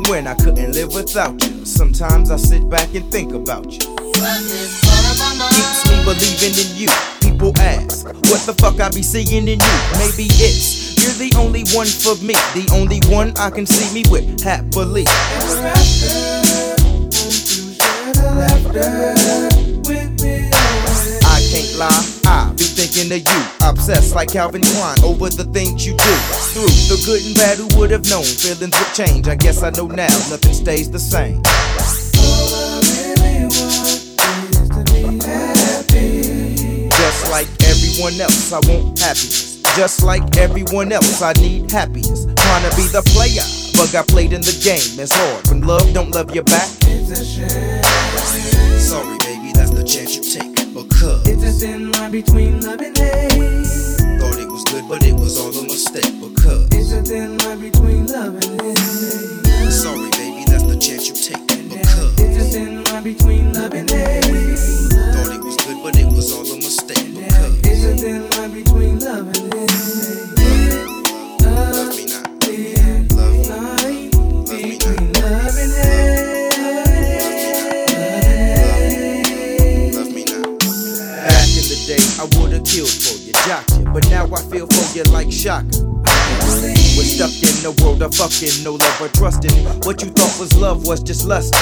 Remembering when I couldn't live without you. Sometimes I sit back and think about you. Keeps me believing in you. People ask, what the fuck I be seeing in you? Maybe it's you're the only one for me, the only one I can see me with happily. I can't lie, thinking of you. Obsessed like Calvin Klein over the things you do. Through the good and bad, who would have known? Feelings would change. I guess I know now, nothing stays the same. Just like everyone else, I want happiness. Just like everyone else, I need happiness. Trying to be the player, but got played in the game. It's hard when love don't love you back. Sorry, baby, that's the chance you take. Because It's a thin line between love and hate. thought it was good, but it was all a mistake. Because It's a thin line between love and hate. sorry, baby, that's the chance you take. Because It's a thin line between love and hate. thought it was good, but it was all a mistake. Because It's a thin line between love and hate. I would've killed for you, jocked you, but now I feel for you like Chaka. We're stuck in a world of fucking, no love or trusting. What you thought was love was just lust.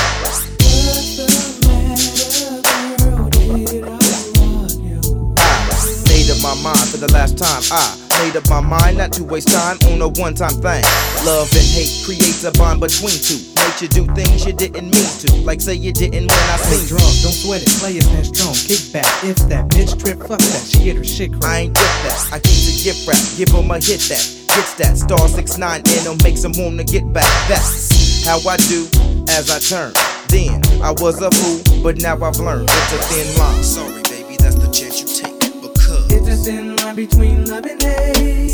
Made up my mind for the last time. I made up my mind not to waste time on a one time thing. Love and hate creates a bond between two. Makes you do things you didn't mean to. Like say you didn't when I Stay seen you. drunk, don't sweat it. Play it pen strong, kick back. If that bitch trip, fuck that. She get her shit cracked. I ain't get that. I keep the gift wrap. Give 'em a hit that. Gets that. Star 6 9 in 'em makes 'em wanna get back. That's how I do as I turn. Then I was a fool, but now I've learned it's a thin line. Sorry, A thin line between love and hate.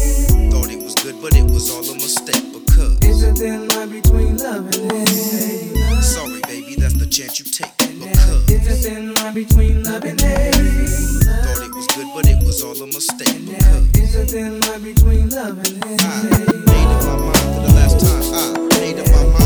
thought it was good, but it was all a mistake. Because It's a thin line between love and hate. sorry, baby, that's the chance you take. Because It's a thin line between love and hate. thought it was good, but it was all a mistake. Because It's a thin line between love and hate. I made up my mind for the last time. I made up my mind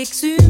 exhumer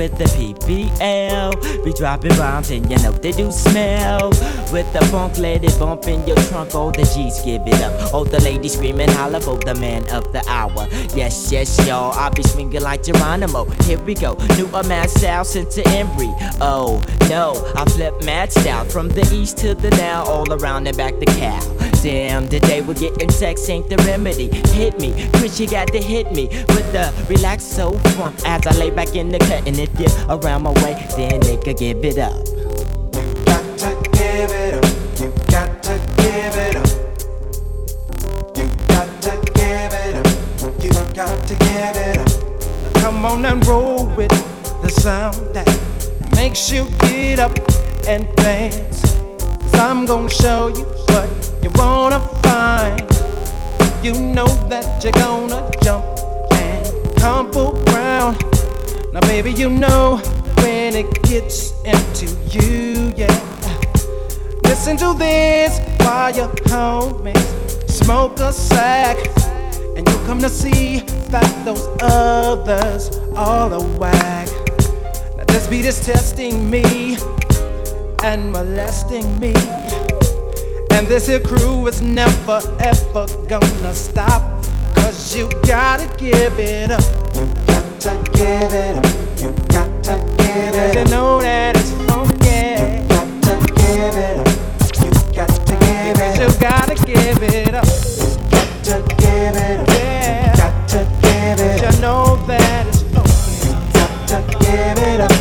with the PBL. Be dropping bombs and you know they do smell. With the funk, let it bump in your trunk. All the G's give it up. All the ladies screaming, holla for the man of the hour. Yes, yes, y'all. I'll be swinging like Geronimo. Here we go. New a mad style since the Embry. Oh, no. I flip mad style from the east to the now. All around and back the cow. Damn, today we're getting sex ain't the remedy. Hit me, Chris, you got to hit me with the relax so fun as I lay back in the cut. And if you're around my way, then nigga give it up. got to give it up. You got to give it up. You got to give it up. You got to give it up. Come on and roll with the sound that makes you get up and dance. Cause I'm gonna show you what you wanna find. You know that you're gonna jump and tumble around. Now, baby, you know when it gets into you, yeah. Listen to this while your homies smoke a sack. And you come to see that those others all a whack. Now this beat is testing me and molesting me. And this here crew is never ever gonna stop. Cause you gotta give it up. You got to give it up. You got to give it up. You know that it's funky. You got to give it up. You got to give it up. You gotta give it up. Got to give it up. Yeah. Got to give it up. You know that it's funky. You got to give it up.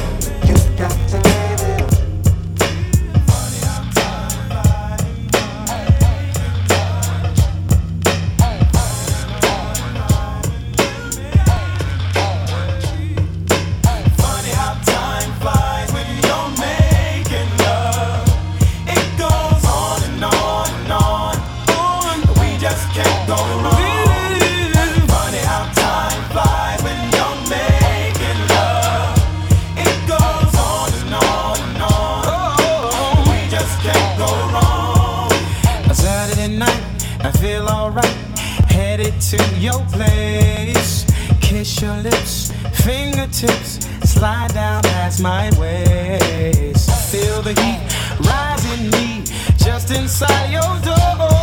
Fingertips slide down past my waist. Feel the heat rising me just inside your door.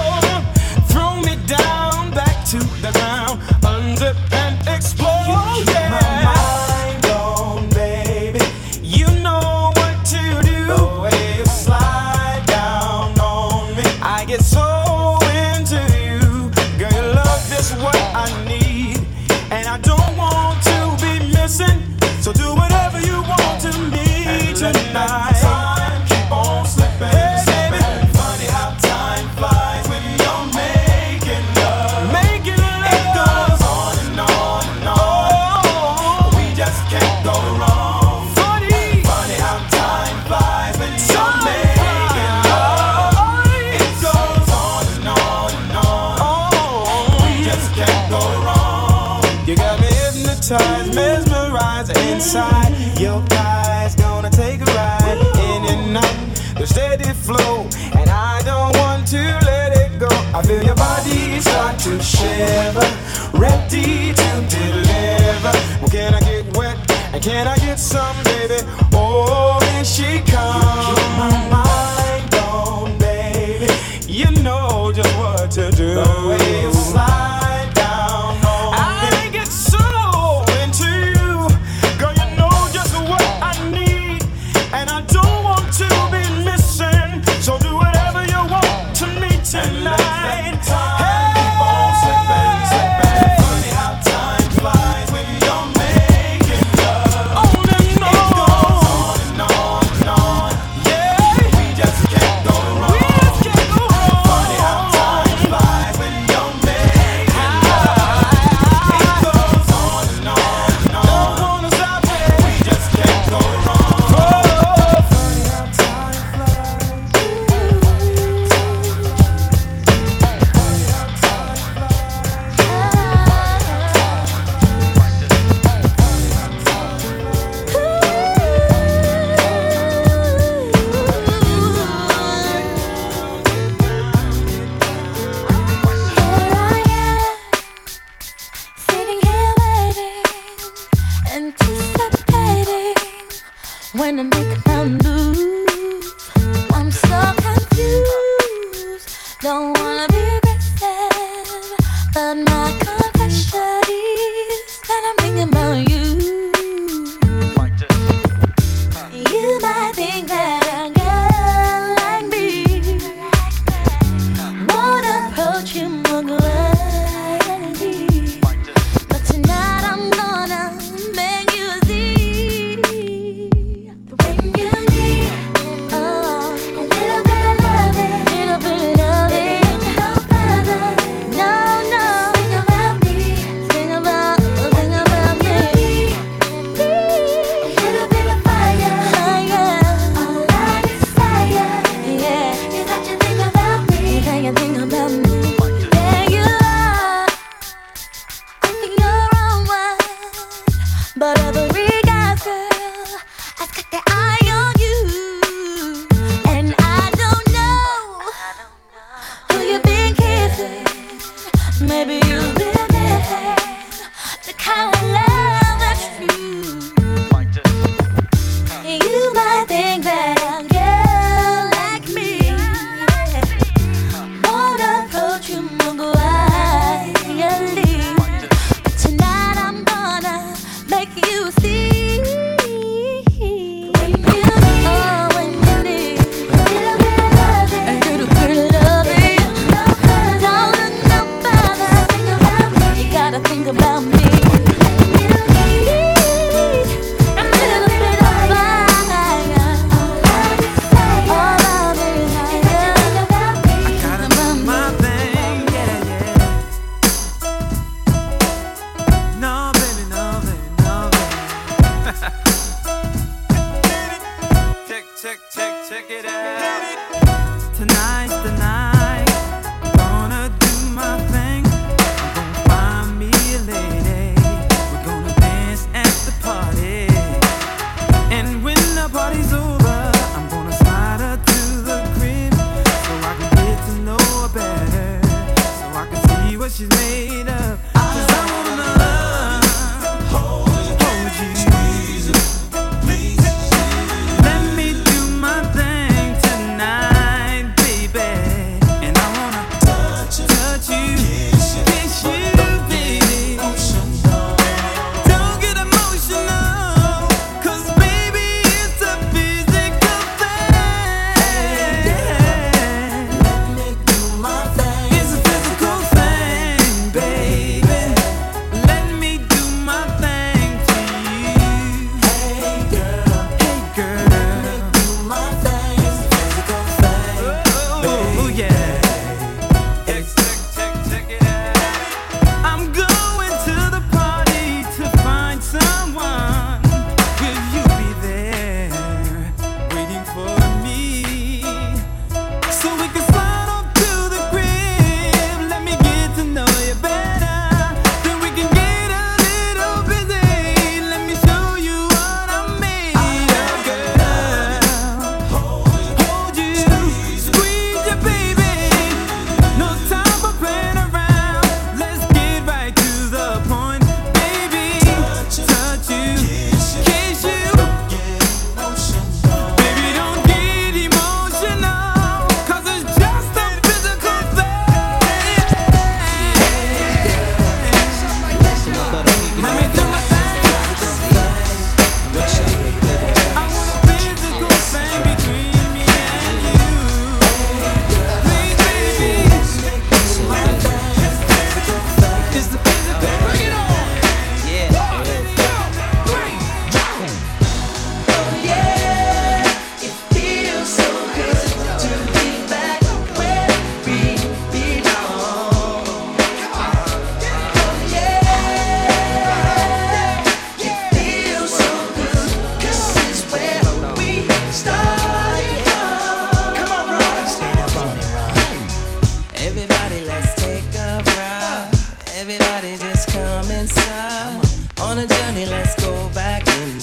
Can I get wet? And can I get some,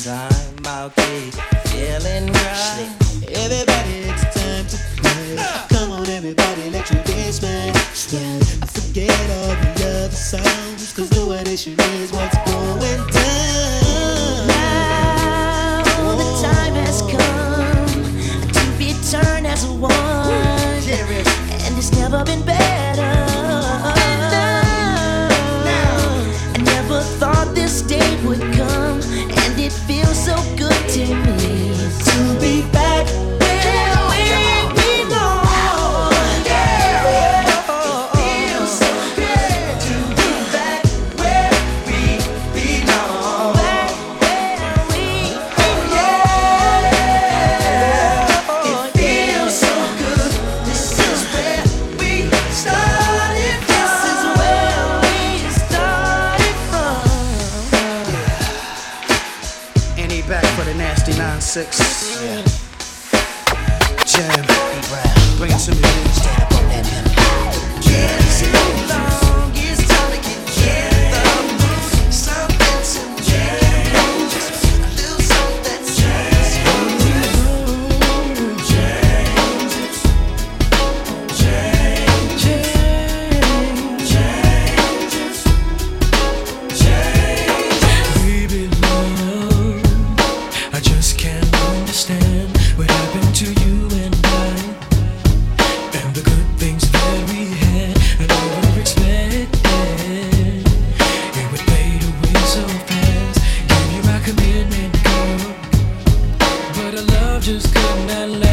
I'm out there feeling right. Everybody, it's time to play. Come on, everybody, let your dance man. Forget all the other songs, cause doing this shit is what's born. Could not last.